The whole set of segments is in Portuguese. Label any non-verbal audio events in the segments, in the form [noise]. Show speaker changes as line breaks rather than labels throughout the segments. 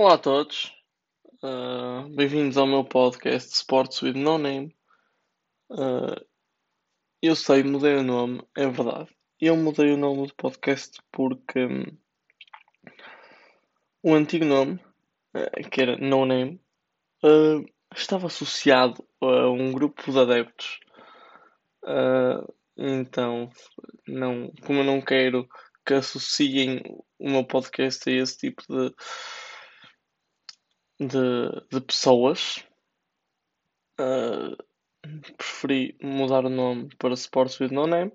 Olá a todos, Uh, bem-vindos ao meu podcast Sports with No Name. Uh, eu sei, mudei o nome, é verdade. Eu mudei o nome do podcast porque um, o antigo nome, uh, que era No Name, estava associado a um grupo de adeptos. então, não, como eu não quero que associem o meu podcast a esse tipo de de, de pessoas. Uh, preferi mudar o nome para Sports with No Name.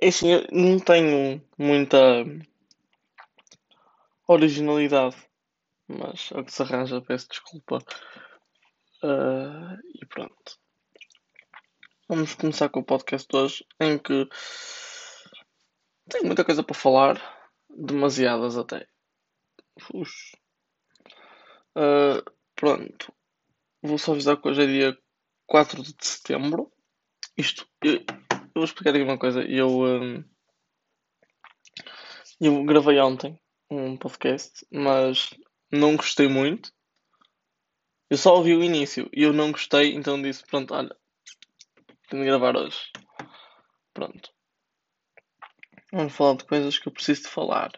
É assim, eu não tenho muita originalidade, mas é o que se arranja, peço desculpa. Uh, e pronto. Vamos começar com o podcast de hoje, em que tenho muita coisa para falar, demasiadas até. Ux. Uh, pronto. Vou só avisar que hoje é dia 4 de setembro. Isto, eu, eu vou explicar aqui uma coisa. Eu, um, eu gravei ontem um podcast, mas não gostei muito. Eu só ouvi o início e eu não gostei, então disse: Pronto, olha, tenho de gravar hoje. Pronto. Vamos falar de coisas que eu preciso de falar.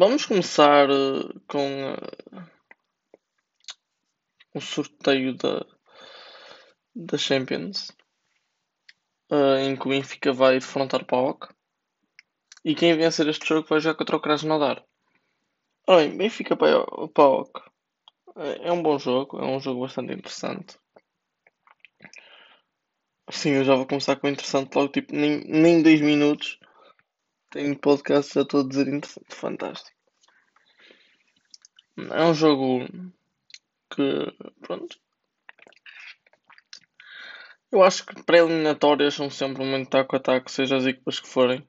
Vamos começar uh, com uh, o sorteio da, da Champions, uh, em que o Benfica vai defrontar o PAOK. E quem vencer este jogo vai jogar contra o Krasnodar. Ora bem, Benfica PAOK é um bom jogo, é um jogo bastante interessante. Sim, eu já vou começar com o interessante logo, tipo, nem, nem 10 minutos tenho podcast, já estou a dizer interessante. Fantástico. É um jogo que, pronto. Eu acho que pré-eliminatórias são sempre muito taco a taco, seja as equipas que forem.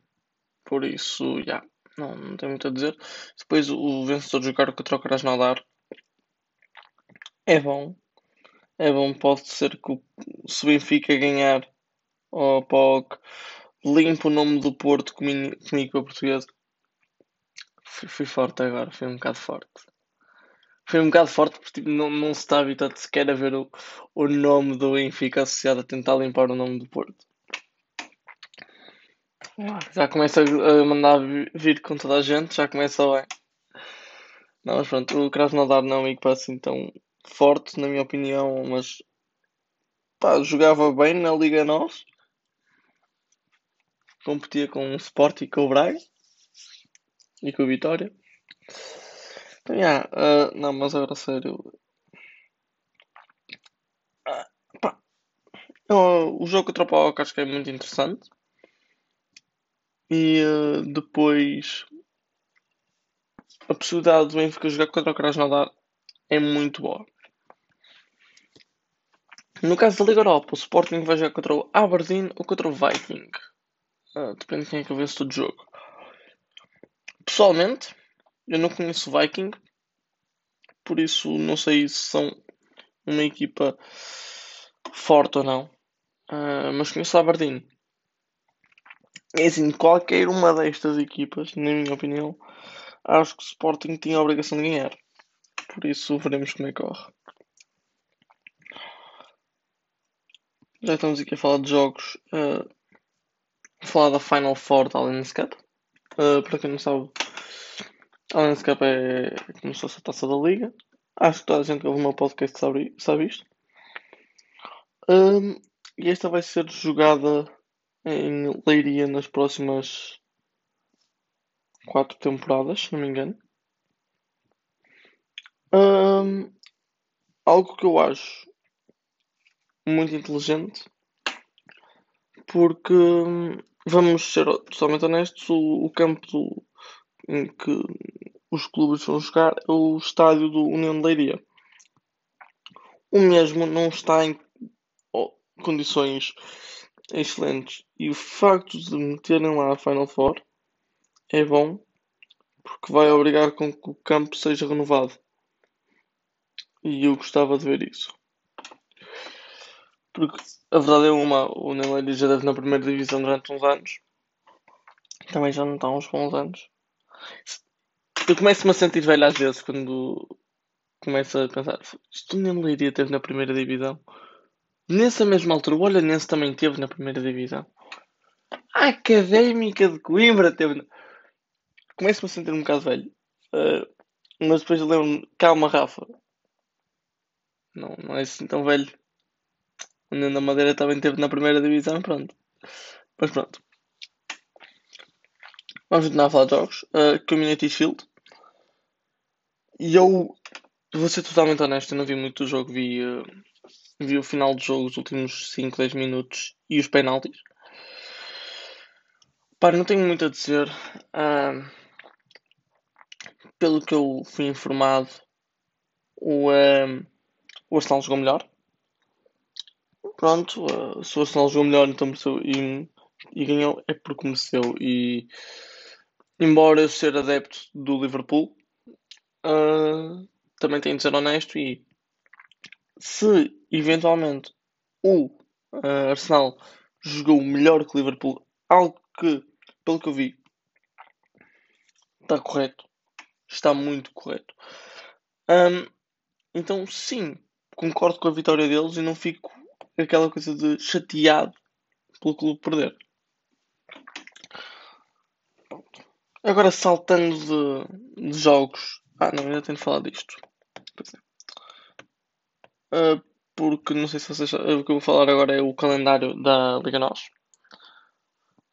Por isso, já, yeah, não, não tem muito a dizer. Depois o vencedor jogar o Krasnodar é bom. É bom, pode ser que o Benfica ganhar ou POC limpo o nome do Porto comigo, comigo a portuguesa. Fui, fui, forte agora, fui um bocado forte. Fui um bocado forte porque tipo, não, não se está habituado sequer a ver o, o nome do Benfica associado a tentar limpar o nome do Porto. Já começa a mandar vir com toda a gente, já começa bem. Não, mas pronto, o Krasnodar não é para assim tão forte, na minha opinião, mas pá, jogava bem na Liga Nós competia com o Sport e com o Braga e com o Vitória. Então, yeah, uh, não, mas agora sério. Uh, pá, o jogo contra o Paok acho que é muito interessante. E depois a possibilidade do Benfica jogar contra o Krasnodar é muito boa. No caso da Liga Europa, o Sporting vai jogar contra o Aberdeen ou contra o Viking. Ah, depende de quem é que vence todo jogo. Pessoalmente, eu não conheço Viking, por isso não sei se são uma equipa forte ou não. Uh, mas conheço a Aberdeen. É assim, qualquer uma destas equipas, na minha opinião, acho que o Sporting tinha a obrigação de ganhar. Por isso veremos como é que corre. Já estamos aqui a falar de jogos. Uh, falar da Final Four da Allianz Cup. Uh, para quem não sabe, a Allianz Cup é como se fosse a taça da Liga. Acho que toda a gente que ouve o meu podcast sabe, sabe isto. Um, e esta vai ser jogada em Leiria nas próximas quatro temporadas, se não me engano. Um, algo que eu acho muito inteligente porque vamos ser totalmente honestos, o, o campo do, em que os clubes vão jogar é o estádio do União de Leiria. O mesmo não está em oh, condições excelentes. E o facto de meterem lá a Final Four é bom porque vai obrigar com que o campo seja renovado. E eu gostava de ver isso. Porque a verdade é uma, o Neyland já deve na primeira divisão durante uns anos. Também já não está há uns bons anos. eu começo-me a sentir velho às vezes quando começo a pensar, isto nem Leiria teve na primeira divisão. Nessa mesma altura, o Olhanense também teve na primeira divisão. A Académica de Coimbra teve. Começo-me a sentir um bocado velho. Uh, mas depois lembro-me, calma, Rafa. Não, não é assim tão velho. União da Madeira também teve na primeira divisão, pronto. Mas pronto. Vamos continuar a falar de jogos. Uh, Community Shield. E eu vou ser totalmente honesto, eu não vi muito o jogo, vi, uh, vi o final do jogo, os últimos 5, 10 minutos e os penaltis. Para, não tenho muito a dizer. Uh, pelo que eu fui informado, o, o Arsenal jogou melhor. Pronto, uh, se o Arsenal jogou melhor então mereceu, e, e ganhou é porque mereceu. E embora eu ser adepto do Liverpool, uh, também tenho de ser honesto e se eventualmente o uh, Arsenal jogou melhor que o Liverpool, algo que, pelo que eu vi, está correto, está muito correto. Um, então, sim, concordo com a vitória deles e não fico aquela coisa de chateado pelo clube perder. Agora, saltando de, de jogos. Ah, não, ainda tenho de falar disto. Uh, porque não sei se vocês. O que eu vou falar agora é o calendário da Liga NOS.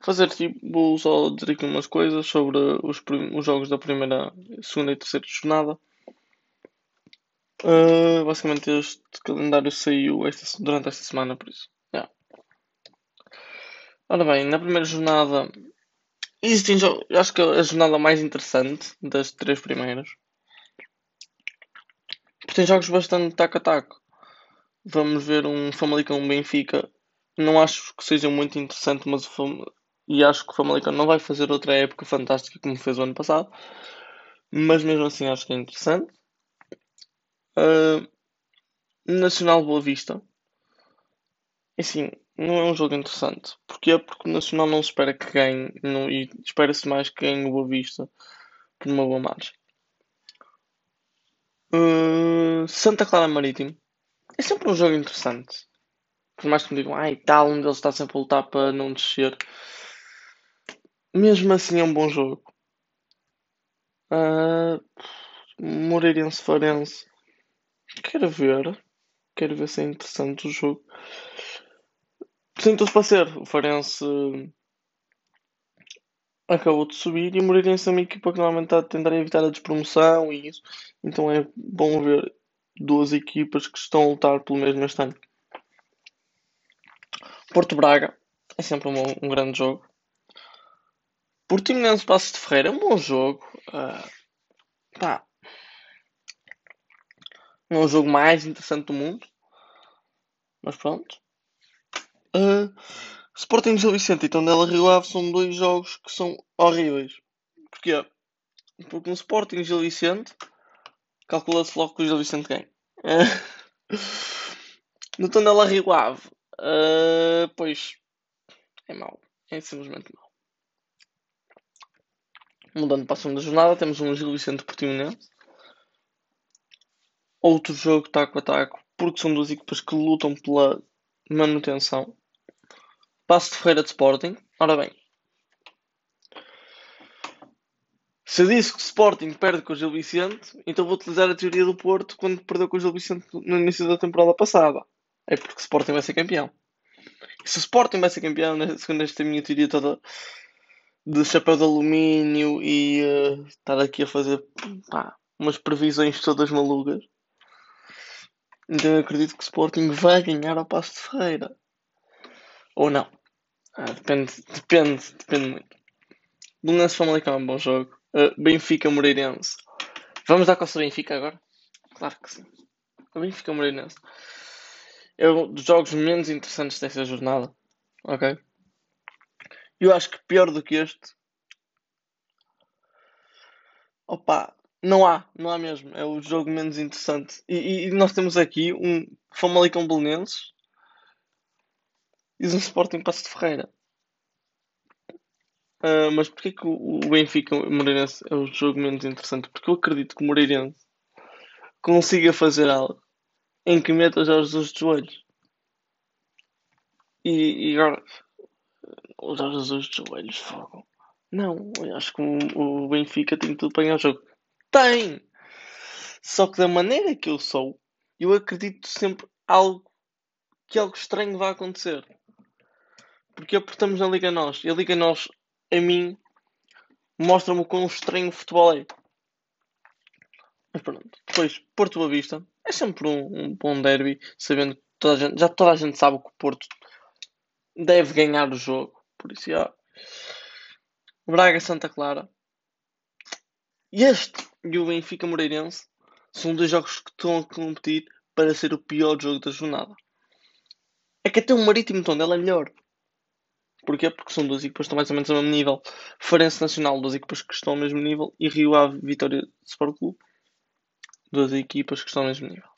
Fazer tipo, só dizer aqui umas coisas sobre os, os jogos da primeira, segunda e terceira jornada. Uh, basicamente este calendário saiu esta, durante esta semana, por isso. Yeah. Ora bem, na primeira jornada existem jogos. Acho que é a jornada mais interessante das três primeiras. Porque tem jogos bastante taco a taco. Vamos ver um Famalicão Benfica. Não acho que seja muito interessante, mas o Fam... e acho que o Famalicão não vai fazer outra época fantástica como fez o ano passado. Mas mesmo assim acho que é interessante. Uh, Nacional Boa Vista. Assim, não é um jogo interessante. Porquê? Porque o Nacional não espera que ganhe não, e espera-se mais que ganhe o Boa Vista por uma boa margem. Uh, Santa Clara Marítimo. É sempre um jogo interessante. Por mais que me digam, ai tal, um deles está sempre a lutar para não descer. Mesmo assim é um bom jogo. Uh, Moreirense Farense. Quero ver. Quero ver se é interessante o jogo. Tudo para ser. O Farense acabou de subir e o Moreirense é uma equipa que normalmente está a tentar evitar a despromoção e isso. Então é bom ver duas equipas que estão a lutar pelo mesmo este ano. Porto Braga é sempre um, um grande jogo. Portimonense Passos de Ferreira é um bom jogo. Uh, pá, não é o jogo mais interessante do mundo. Mas pronto. Uh, Sporting Gil Vicente e Tondela Rio Ave são dois jogos que são horríveis. Porquê? Porque no Sporting Gil Vicente calcula-se logo que o Gil Vicente ganha. Uh, no Tondela Rio Ave, uh, pois é mau. É simplesmente mau. Mudando para a segunda jornada, temos um Gil Vicente Portimonense outro jogo taco a taco, porque são duas equipas que lutam pela manutenção. Passo de Ferreira de Sporting. Ora bem, se eu disse que Sporting perde com o Gil Vicente, então vou utilizar a teoria do Porto quando perdeu com o Gil Vicente no início da temporada passada. É porque Sporting vai ser campeão. E se o Sporting vai ser campeão, segundo esta minha teoria toda de chapéu de alumínio e uh, estar aqui a fazer pá, umas previsões todas malucas, então eu acredito que o Sporting vai ganhar ao Passo de Ferreira. Ou não. Ah, depende, depende, depende muito. Belenense Famalicão é um bom jogo. Uh, Benfica Moreirense. Vamos dar Costa Benfica agora? Claro que sim. O Benfica Moreirense. É um dos jogos menos interessantes desta jornada. Ok? Eu acho que pior do que este. Opa, não há, não há mesmo. É o jogo menos interessante. E, e nós temos aqui um Famalicão Belenenses e um Sporting Passo de Ferreira. Uh, mas porquê que o, o Benfica o Moreirense é o jogo menos interessante? Porque eu acredito que o Moreirense consiga fazer algo em que meta os Jorge Jesus de joelhos. E, e agora, os Jesus de joelhos, fogo. Não, acho que o Benfica tem tudo para ganhar o jogo. Tem! Só que da maneira que eu sou, eu acredito sempre algo que algo estranho vai acontecer. Porque aportamos na Liga Nós. E a Liga Nós, a mim, mostra-me o quão estranho o futebol é. Mas pronto. Depois, Porto Boa Vista. É sempre um, um bom derby, sabendo que toda gente, já toda a gente sabe que o Porto deve ganhar o jogo. Por isso, já. Braga Santa Clara. Este e o Benfica Moreirense são dois jogos que estão a competir para ser o pior jogo da jornada. É que até o Marítimo Tondela é melhor. Porquê? Porque são duas equipas que estão mais ou menos ao mesmo nível. Farense Nacional, duas equipas que estão ao mesmo nível. E Rio Ave Vitória Sport Clube, duas equipas que estão ao mesmo nível.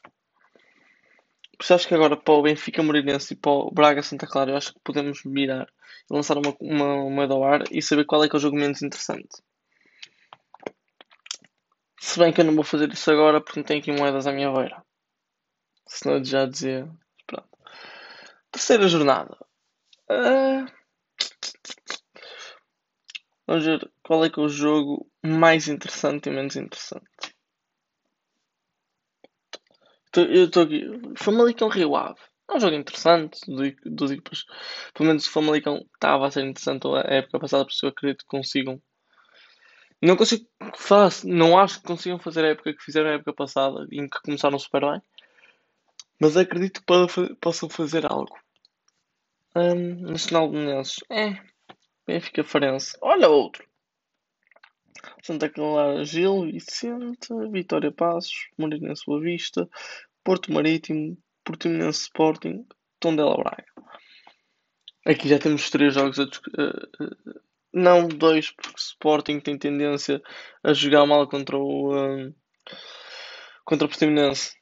Por isso acho que agora para o Benfica Moreirense e para o Braga Santa Clara, eu acho que podemos mirar e lançar uma, uma ao ar e saber qual é que é o jogo menos interessante. Se bem que eu não vou fazer isso agora porque não tenho aqui moedas à minha beira. Senão já dizia. Pronto. Terceira jornada. Uh... Vamos ver qual é que é o jogo mais interessante e menos interessante. Eu estou aqui. Famalicão Rio Ave. É um jogo interessante dos equipas. Pelo menos o Famalicão estava a ser interessante a época passada, por isso eu acredito que consigam não consigo faço, não acho que consigam fazer a época que fizeram a época passada, em que começaram super bem, mas acredito que possam fazer algo. Um, Nacional de Menezes, é, Benfica Farense, olha outro. Santa Clara Gil, Vicente, Vitória Passos, Moreirense Boa Vista, Porto Marítimo, Portimonense Sporting, Tondela Braga. Aqui já temos três jogos a, a, não, dois, porque Sporting tem tendência a jogar mal contra o um, contra o Portimonense.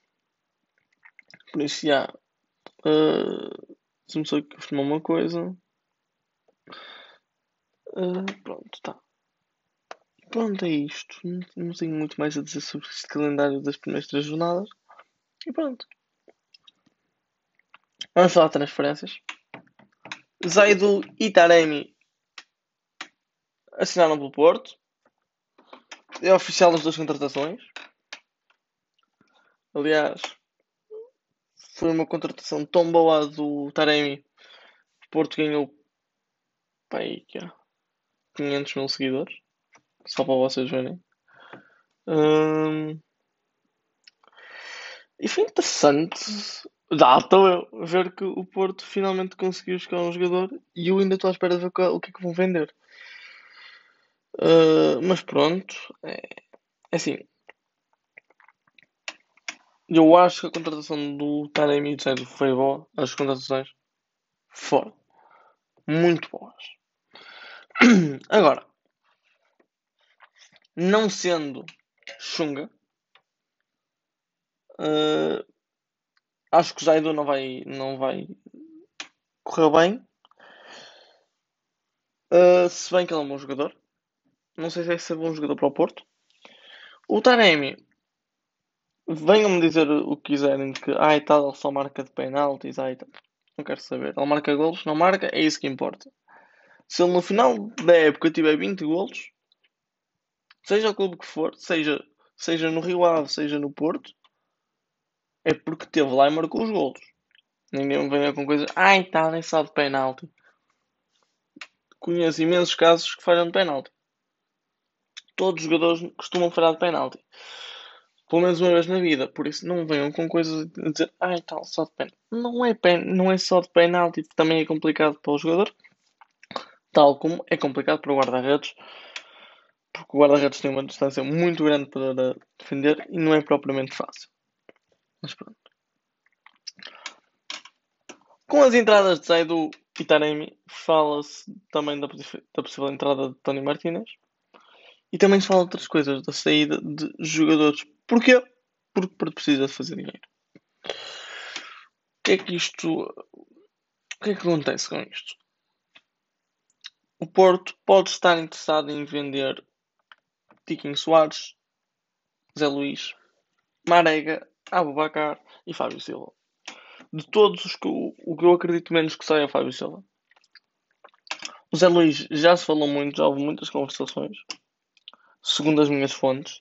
Por isso, já. Uh, Deixa-me só confirmar uma coisa. Uh, pronto, tá. Pronto, é isto. Não, não tenho muito mais a dizer sobre este calendário das primeiras três jornadas. E pronto. Vamos falar de transferências. Zaido Itaremi assinaram pelo Porto. É oficial das duas contratações. Aliás, foi uma contratação tão boa do Taremi. O Porto ganhou pai, que é, 500 mil seguidores. Só para vocês verem. Hum, e foi interessante. Dá, estou eu ver que o Porto finalmente conseguiu chegar um jogador e eu ainda estou à espera de ver o que é que vão vender. Uh, mas pronto, é, é assim. Eu acho que a contratação do Taremi e do Sérgio foi boa. As contratações foram muito boas. [clears throat] Agora, não sendo Xunga, uh, acho que o Zaido não vai, não vai correr bem. Uh, se bem que ele é um bom jogador. Não sei se é ser bom jogador para o Porto. O Taremi, venham-me dizer o que quiserem, que ai tal, ele só marca de penaltis, ai tal. Não quero saber. Ele marca golos, não marca, é isso que importa. Se ele no final da época tiver 20 golos, seja o clube que for, seja, seja no Rio Ave, seja no Porto, é porque teve lá e marcou os golos. Ninguém me venha com coisa, ai tal, é só de penalti. Conheço imensos casos que falham de penalti todos os jogadores costumam falhar de penalti. Pelo menos uma vez na vida. Por isso não venham com coisas a dizer, ai tal, só de penalti. Não é, pen não é só de penalti, também é complicado para o jogador. Tal como é complicado para o guarda-redes. Porque o guarda-redes tem uma distância muito grande para defender e não é propriamente fácil. Mas pronto. Com as entradas de Zaidu e Taremi, fala-se também da, da possível entrada de Tony Martinez. E também se fala outras coisas, da saída de jogadores. Porquê? Porque precisa de fazer dinheiro. O que é que isto. O que é que acontece com isto? o Porto pode estar interessado em vender Tiquinho Soares, Zé Luís, Marega, Abubacar e Fábio Silva. De todos os que eu, o que eu acredito menos que saia é Fábio Silva. O Zé Luís já se falou muito, já houve muitas conversações, segundo as minhas fontes.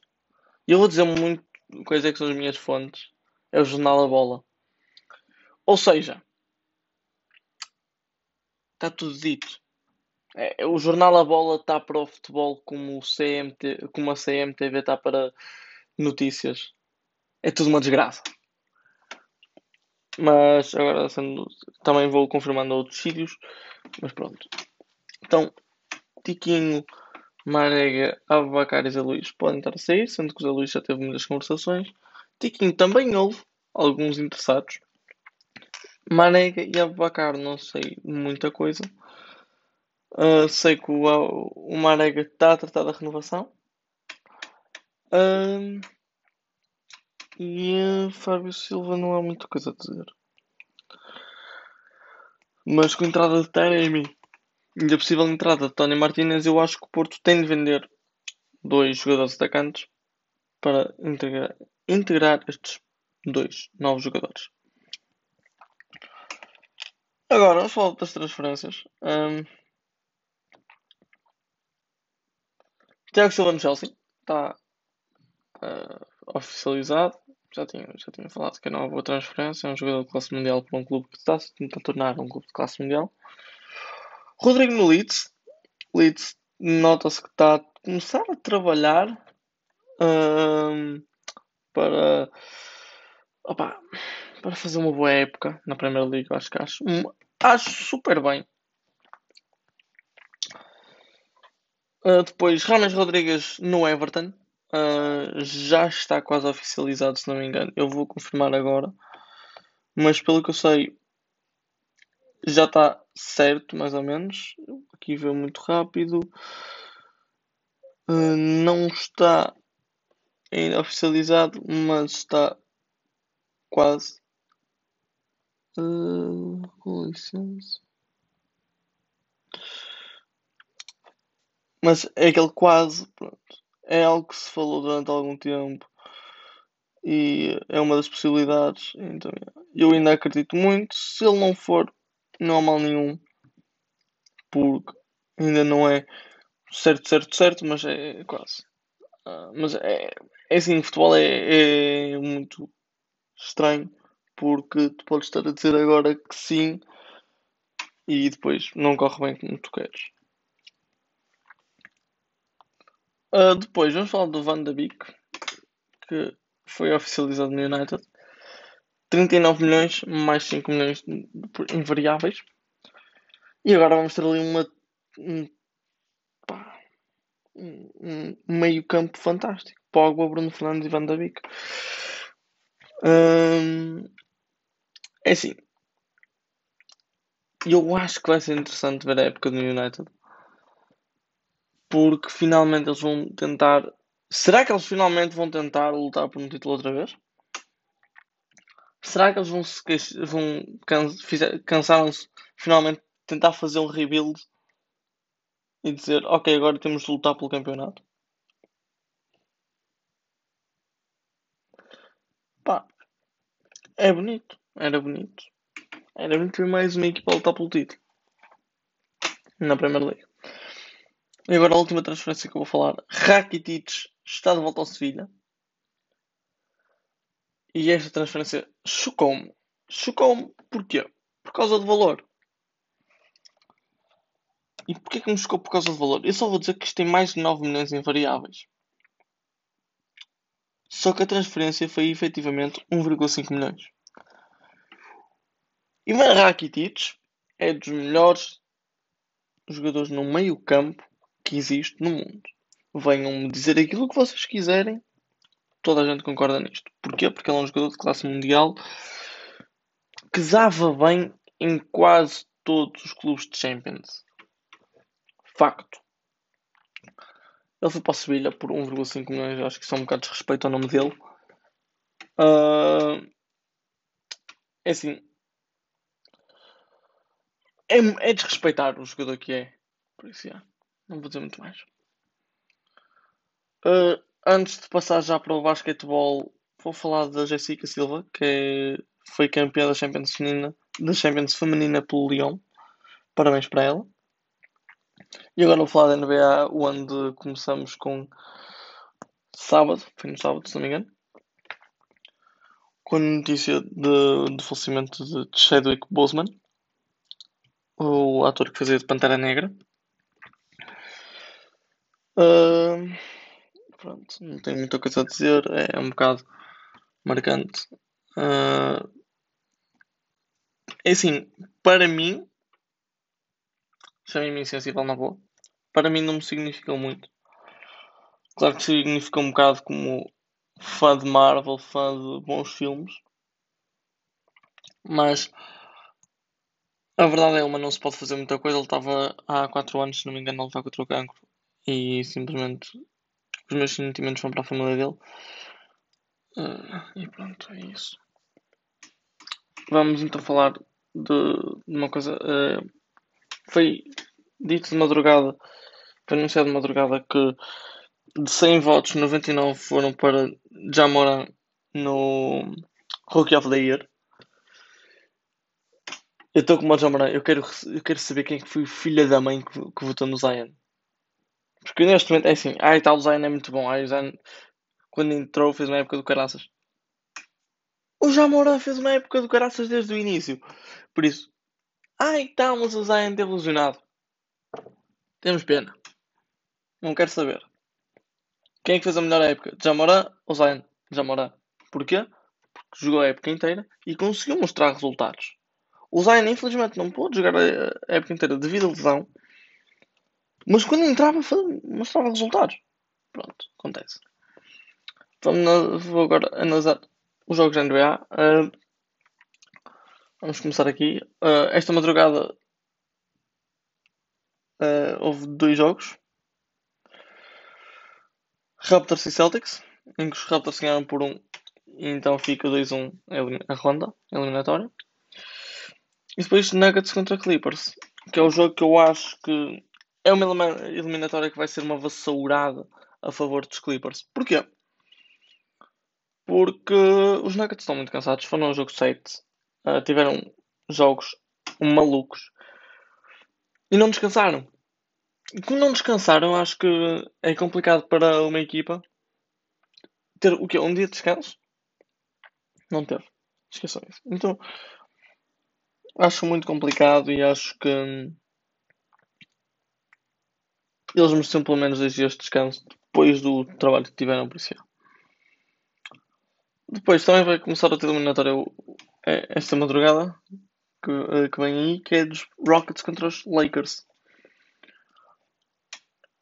E eu vou dizer muito quais é que são as minhas fontes. É o jornal A Bola. Ou seja, está tudo dito. É, o jornal A Bola está para o futebol como, o CMT, como a CMTV está para notícias. É tudo uma desgraça. Mas agora sendo, também vou confirmando outros sítios. Mas pronto. Então, Tiquinho, Marega, Abacar e Zé Luís podem estar a sair, sendo que o Zé Luís já teve muitas conversações. Tiquinho também houve alguns interessados. Marega e Abacar não sei muita coisa. Uh, sei que o, o Marega está a tratar da renovação. Uh, e uh, Fábio Silva não há muita coisa a dizer. Mas com entrada de Taremi e a possível entrada de Tony Martinez, eu acho que o Porto tem de vender dois jogadores atacantes para integrar, integrar estes dois novos jogadores. Agora, vamos falar das transferências. Um, Tiago Silva no Chelsea está uh, oficializado. Já tinha, já tinha falado que é uma boa transferência. É um jogador de classe mundial para um clube que está se tentar tornar um clube de classe mundial. Rodrigo no Leeds. Leeds nota-se que está a começar a trabalhar um, para, opa, para fazer uma boa época na Premier League. Acho que acho, acho super bem. Uh, depois, Rames Rodrigues no Everton. Uh, já está quase oficializado, se não me engano. Eu vou confirmar agora. Mas pelo que eu sei, já está certo, mais ou menos. Aqui vê muito rápido. Uh, não está ainda oficializado, mas está quase. Uh. Mas é aquele quase, pronto. É algo que se falou durante algum tempo e é uma das possibilidades. Então, eu ainda acredito muito. Se ele não for, não há mal nenhum, porque ainda não é certo, certo, certo, mas é quase. Uh, mas é, é assim, futebol é, é muito estranho porque tu podes estar a dizer agora que sim e depois não corre bem como tu queres. Uh, depois vamos falar do Van de Beek que foi oficializado no United. 39 milhões mais 5 milhões em variáveis. E agora vamos ter ali uma, um, pá, um, meio campo fantástico. Pogba, Bruno Fernandes e Van de Beek. Um, é assim. Eu acho que vai ser interessante ver a época do United. Porque finalmente eles vão tentar. Será que eles finalmente vão tentar lutar por um título outra vez? Será que eles vão se vão cansaram-se finalmente tentar fazer um rebuild e dizer ok agora temos de lutar pelo campeonato? Pá, é bonito, era bonito. Era bonito ver mais uma equipa a lutar pelo título na Premier League. E agora a última transferência que eu vou falar. Rakitic está de volta ao Sevilha. E esta transferência chocou-me. Chocou-me porquê? Por causa do valor. E porquê que me chocou por causa do valor? Eu só vou dizer que isto tem mais de 9 milhões em variáveis. Só que a transferência foi efetivamente 1,5 milhões. Ivan Rakitic é dos melhores jogadores no meio campo que existe no mundo. Venham-me dizer aquilo que vocês quiserem, toda a gente concorda nisto. Porquê? Porque ele é um jogador de classe mundial que dava bem em quase todos os clubes de Champions. Facto. Ele foi para a Sevilha por 1,5 milhões, acho que isso é um bocado de respeito ao nome dele. Uh, é assim. É, é desrespeitar o jogador que é. Por isso. Não vou dizer muito mais. Uh, antes de passar já para o basquetebol, vou falar da Jessica Silva, que é, foi campeã da Champions feminina, da Champions feminina pelo Lyon. Parabéns para ela. E agora vou falar da NBA, onde começamos com sábado, foi no sábado, se não me engano, com a notícia de falecimento de Chadwick Boseman, o ator que fazia de Pantera Negra. Uh, pronto, não tenho muita coisa a dizer, é um bocado marcante. Uh, é assim, para mim, chamei-me insensível na boa, para mim não me significou muito. Claro que significa um bocado como fã de Marvel, fã de bons filmes, mas a verdade é uma, não se pode fazer muita coisa. Ele estava há 4 anos, se não me engano, a lutar contra o cancro e simplesmente os meus sentimentos vão para a família dele. Uh, e pronto, é isso. Vamos então falar de, de uma coisa. Uh, foi dito de madrugada, foi anunciado de madrugada que de 100 votos, 99 foram para Jamoran no Rookie of the Year. Eu estou com o Jamoran, eu quero, eu quero saber quem é foi o filho da mãe que, que votou no Zion. Porque neste momento é assim, ai tal, o Zion é muito bom, ai o Zion quando entrou fez uma época do caraças. O Jamoran fez uma época do caraças desde o início. Por isso, ai tal, mas o Zion teve ilusionado. Temos pena. Não quero saber. Quem é que fez a melhor época? Jamoran ou Zion? Jamoran. Porquê? Porque jogou a época inteira e conseguiu mostrar resultados. O Zion, infelizmente, não pôde jogar a época inteira devido à lesão. Mas quando entrava, mostrava resultados. Pronto, acontece. Vamos, vou agora analisar os jogos da NBA. Uh, vamos começar aqui. Uh, esta madrugada uh, houve dois jogos. Raptors e Celtics, em que os Raptors ganharam por 1 um, e então fica 2-1 a ronda eliminatória. E depois Nuggets contra Clippers, que é o jogo que eu acho que é uma eliminatória que vai ser uma vassourada a favor dos Clippers. Porquê? Porque os Nuggets estão muito cansados, foram ao jogo 7, uh, tiveram jogos malucos e não descansaram. Como não descansaram, acho que é complicado para uma equipa ter o quê? Um dia de descanso? Não teve. Esqueçam isso. Então, acho muito complicado e acho que eles mereciam pelo menos dois dias de descanso depois do trabalho que tiveram por isso. Depois também vai começar a ter eliminatória é, esta madrugada que, eh, que vem aí, que é dos Rockets contra os Lakers.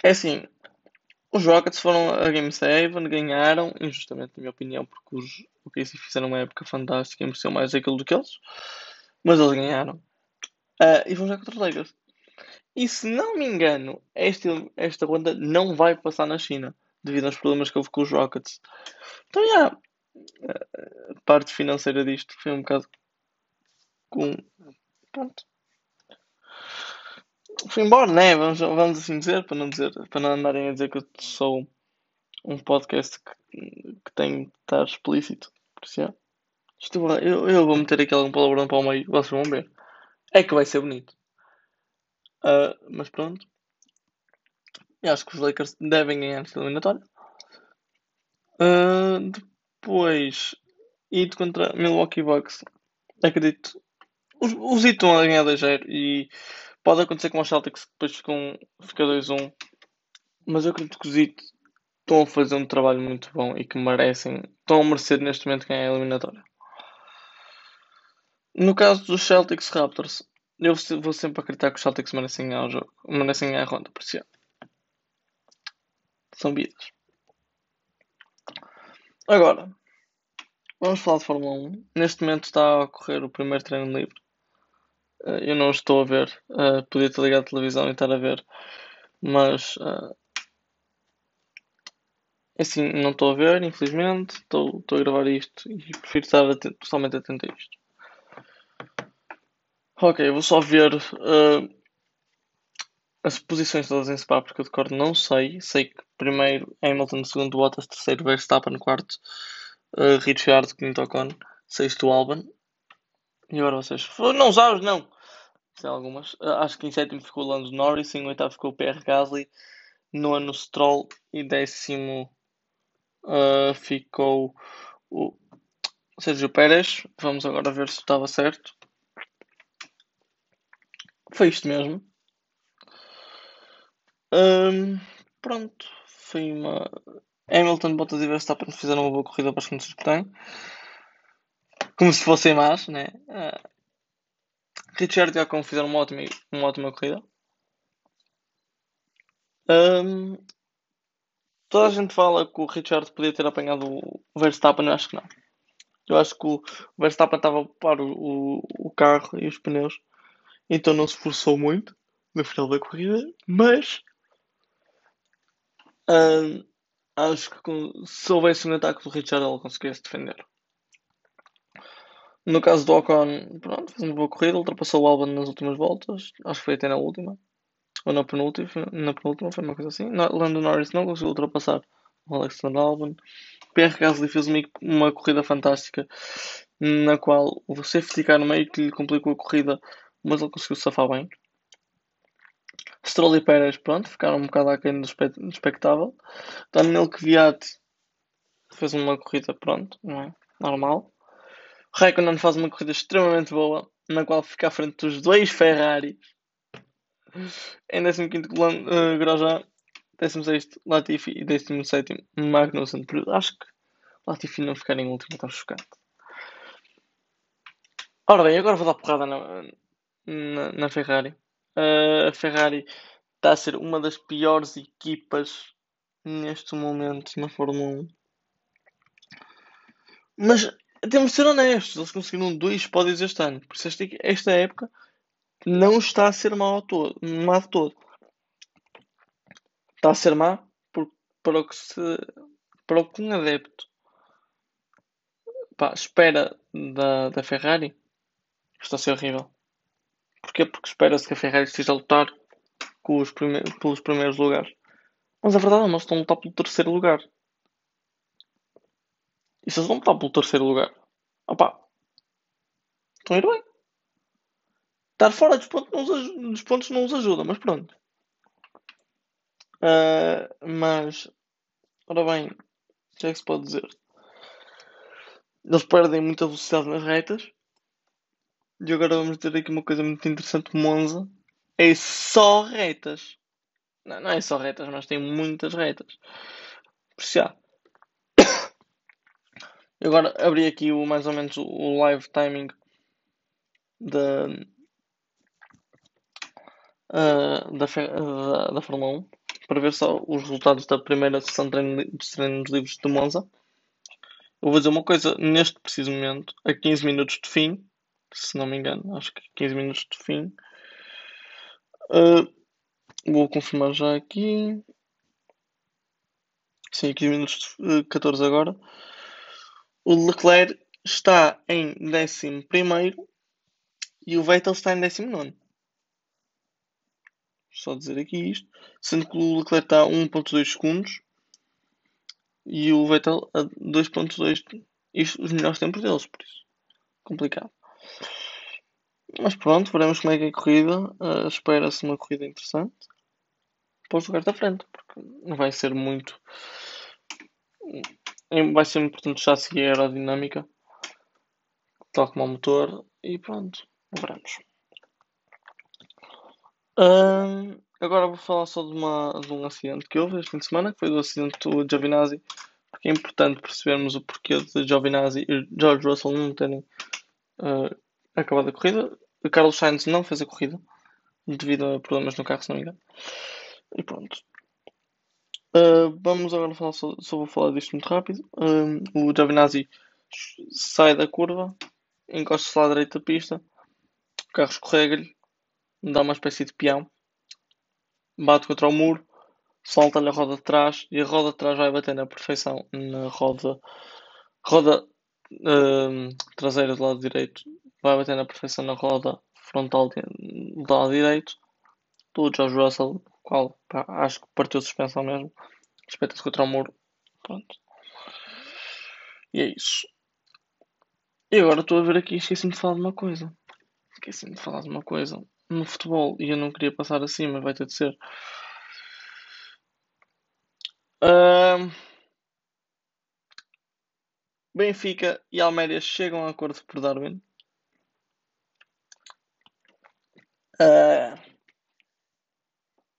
É assim, os Rockets foram a Game 7, ganharam, injustamente, na minha opinião, porque os, o KC fizeram uma época fantástica e mereciam mais aquilo do que eles, mas eles ganharam. Uh, e vão jogar contra os Lakers. E se não me engano, esta, esta ronda não vai passar na China, devido aos problemas que houve com os Rockets. Então, já, yeah, a parte financeira disto foi um bocado com. Pronto embora, né? Vamos, vamos assim dizer, para não dizer, para não andarem a dizer que eu sou um podcast que, que tem de estar explícito. Por isso. Isto, eu, eu vou meter aqui algum palavrão para o meio, vocês vão ver. É que vai ser bonito. Uh, mas pronto. Eu acho que os Lakers devem ganhar esta eliminatória. Uh, depois, ido contra Milwaukee Bucks. Acredito. Os, os Heat estão a ganhar 2-0 e Pode acontecer com os Celtics que depois ficam, fica 2-1. Mas eu acredito que os Heat estão a fazer um trabalho muito bom e que merecem, estão a merecer neste momento ganhar a eliminatória. No caso dos Celtics Raptors, eu vou sempre acreditar que os Celtics merecem ganhar o jogo, merecem a ronda, por isso. São vidas. Agora, vamos falar de Fórmula 1. Neste momento está a ocorrer o primeiro treino livre. Eh, eu não estou a ver. Uh, podia ter ligado a televisão e estar a ver, mas uh, assim, não estou a ver, infelizmente. Estou, estou a gravar isto e prefiro estar atento, totalmente atento a isto. Ok, vou só ver uh, as posições todas em Spa, porque eu de cor não sei. Sei que primeiro Hamilton, segundo Bottas, terceiro Verstappen, quarto uh, Richard, quinto Ocon, sexto Albon. E agora vocês. Não sabes, não! Sei algumas. Uh, acho que em sétimo ficou Lando Norris, em oitavo ficou PR Gasly, nono Stroll e décimo uh, ficou o Sérgio Pérez. Vamos agora ver se estava certo. Foi isto mesmo. Pronto, foi uma. Hamilton, Bottas e Verstappen fizeram uma boa corrida para as condições que têm. Como se fossem más, né? Uh, Richard e Ocon fizeram uma ótima, uma ótima corrida. Um, toda a gente fala que o Richard podia ter apanhado o Verstappen, eu acho que não. Eu acho que o Verstappen estava a ocupar o, o, o carro e os pneus, então não se esforçou muito no final da corrida, mas Uh, acho que se houvesse um ataque do Richard, ele conseguia se defender. No caso do Ocon, pronto, fez uma boa corrida, ultrapassou o Albon nas últimas voltas, acho que foi até na última, ou na penúltima, na penúltima foi uma coisa assim. Lando Norris não conseguiu ultrapassar o Alexander Albon. Pierre Gasly fez uma, uma corrida fantástica, na qual o safety car no meio que lhe complicou a corrida, mas ele conseguiu safar bem. Stroll e Pérez, pronto, ficaram um bocado aquém do, espectável. Daniel Kvyat fez uma corrida, pronto, não é? Normal. Raikkonen faz uma corrida extremamente boa, na qual fica à frente dos dois Ferraris. Em 15 uh, Grosjean, 16 Latifi e 17 Magnussen. Acho que Latifi não ficar em último, está chocado. Ora bem, agora vou dar porrada na, na, na Ferrari. Uh, a Ferrari está a ser uma das piores equipas neste momento na Fórmula 1. Mas temos de ser honestos, eles conseguiram dois pódios este ano. Por isso esta, esta época não está a ser má, todo, má de todo. Está a ser má por, para, o que se, para o que um adepto pá, espera da, da Ferrari está a ser horrível. Porquê? Porque espera-se que a Ferrari esteja a lutar pelos primeiros lugares. Mas a verdade é que eles estão a lutar pelo terceiro lugar. E se eles vão lutar pelo terceiro lugar, opá, estão a ir bem. Estar fora dos pontos não os, pontos não os ajuda, mas pronto. Uh, mas, ora bem, o que é que se pode dizer? Eles perdem muita velocidade nas retas e agora vamos ter aqui uma coisa muito interessante. Monza é só retas. Não, não é só retas, mas tem muitas retas. Apreciar. E [coughs] agora abri aqui o, mais ou menos o live timing da, uh, da, da, da Fórmula 1 para ver só os resultados da primeira sessão de treino, de treinos livres de Monza. Eu vou dizer uma coisa, neste preciso momento, a 15 minutos de fim, se não me engano, acho que 15 minutos de fim. Uh, vou confirmar já aqui. Sim, 15 minutos de 14 agora. O Leclerc está em 11 e o Vettel está em 19. Só dizer aqui isto. Sendo que o Leclerc está a 1.2 segundos e o Vettel a 2.2. Isto os melhores tempos deles, por isso. Complicado. Mas pronto, veremos como é que é a corrida. Uh, Espera-se uma corrida interessante para os lugares da frente, porque não vai ser muito. Vai ser importante já seguir a aerodinâmica, tal como o motor, e pronto, veremos. Agora vou falar só de, uma, de um acidente que houve este fim de semana, que foi do acidente do Giovinazzi, porque é importante percebermos o porquê de Giovinazzi e George Russell não terem uh, acabado a corrida. Carlos Sainz não fez a corrida devido a problemas no carro, se não me engano. E pronto. Uh, vamos agora falar só, só, vou falar disto muito rápido. Uh, o Giovinazzi sai da curva, encosta-se lá à direita da pista, o carro escorrega-lhe, dá uma espécie de peão, bate contra o muro, salta-lhe a roda de trás e a roda de trás vai bater na perfeição na roda, roda uh, traseira do lado direito vai bater na perfeição na roda frontal do lado direito do George Russell, qual pá, acho que partiu suspensão mesmo. Respeita-se contra o muro. Pronto. E é isso. E agora estou a ver aqui, esqueci-me de falar de uma coisa. Esqueci-me de falar de uma coisa. No futebol, e eu não queria passar assim, mas vai ter de ser. Uh... Benfica e Alméria chegam a acordo por Darwin. Uh...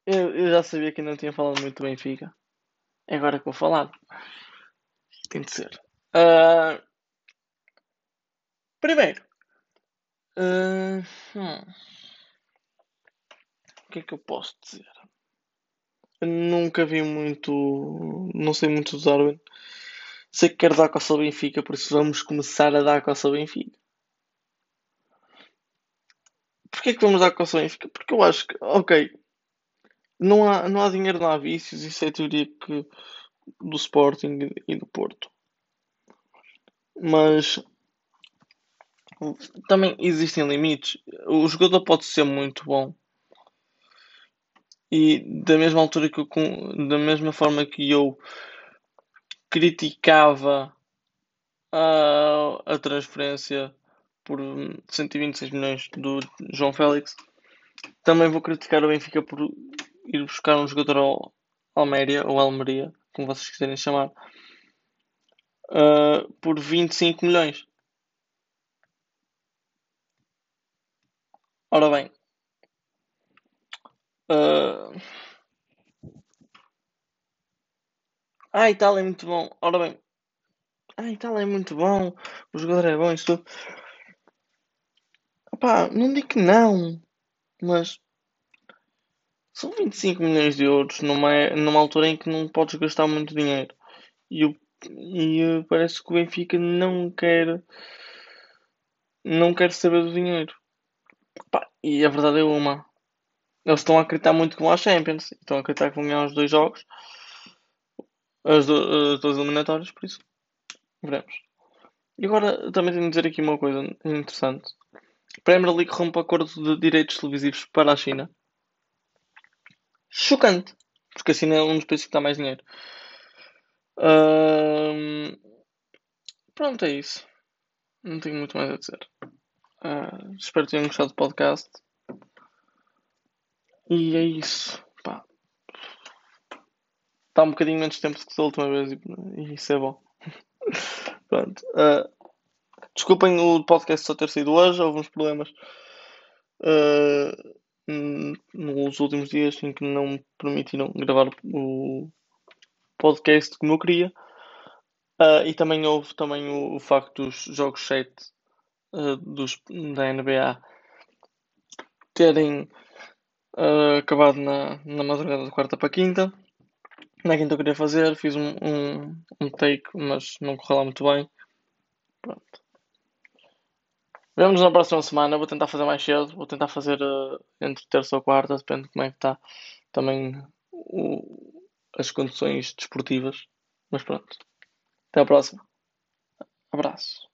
Eu, eu, já sabia que não tinha falado muito do Benfica. É agora que vou falar. Tem de ser. Uh... Primeiro. Uh... Hum. O que é que eu posso dizer? Eu nunca vi muito. Não sei muito do Darwin. Sei que quero dar coça ao Benfica, por isso vamos começar a dar coça ao Benfica. Porquê que vamos dar coça ao Benfica? Porque eu acho que, ok, não há, não há dinheiro, não há vícios, isso é teoria que, do Sporting e do Porto. Mas também existem limites. O jogador pode ser muito bom. E da mesma altura que eu, da mesma forma que eu criticava a, a transferência por 126 milhões do João Félix. Também vou criticar o Benfica por ir buscar um jogador ao Almeria ou Almeria, como vocês quiserem chamar, uh, por 25 milhões. Ora bem, uh, Ah, Itália é muito bom. Ora bem. Ah, Itália é muito bom. O jogador é bom, isso tudo. Não digo que não. Mas. São 25 milhões de euros numa, numa altura em que não podes gastar muito dinheiro. E, o, e eh, parece que o Benfica não quer. Não quer saber do dinheiro. E a verdade é uma. Eles estão a acreditar muito com a Champions. Estão a acreditar que vão ganhar os dois jogos as, do, as duas eliminatórias, por isso veremos. E agora também tenho de dizer aqui uma coisa interessante. Premier League rompe acordo de direitos televisivos para a China. Chocante, porque a China é um dos países que dá mais dinheiro. Pronto, é isso. Não tenho muito mais a dizer. Uh, espero que tenham gostado do podcast. E é isso. Está um bocadinho menos tempo do que da última vez e, isso é bom. [laughs] Pronto. Uh, desculpem o podcast só ter saído hoje, houve uns problemas uh, nos últimos dias em que não me permitiram gravar o podcast como eu queria. Uh, e também houve também o, o facto dos jogos 7 dos, da NBA terem acabado na, na madrugada de quarta para quinta na quinta eu queria fazer, fiz um, um, um take, mas não correu lá muito bem. Pronto. Vemos na próxima semana, vou tentar fazer mais cedo, vou tentar fazer uh, entre terça ou quarta, depende de como é que está também o, as condições desportivas. Mas pronto. Até a próxima. Abraço.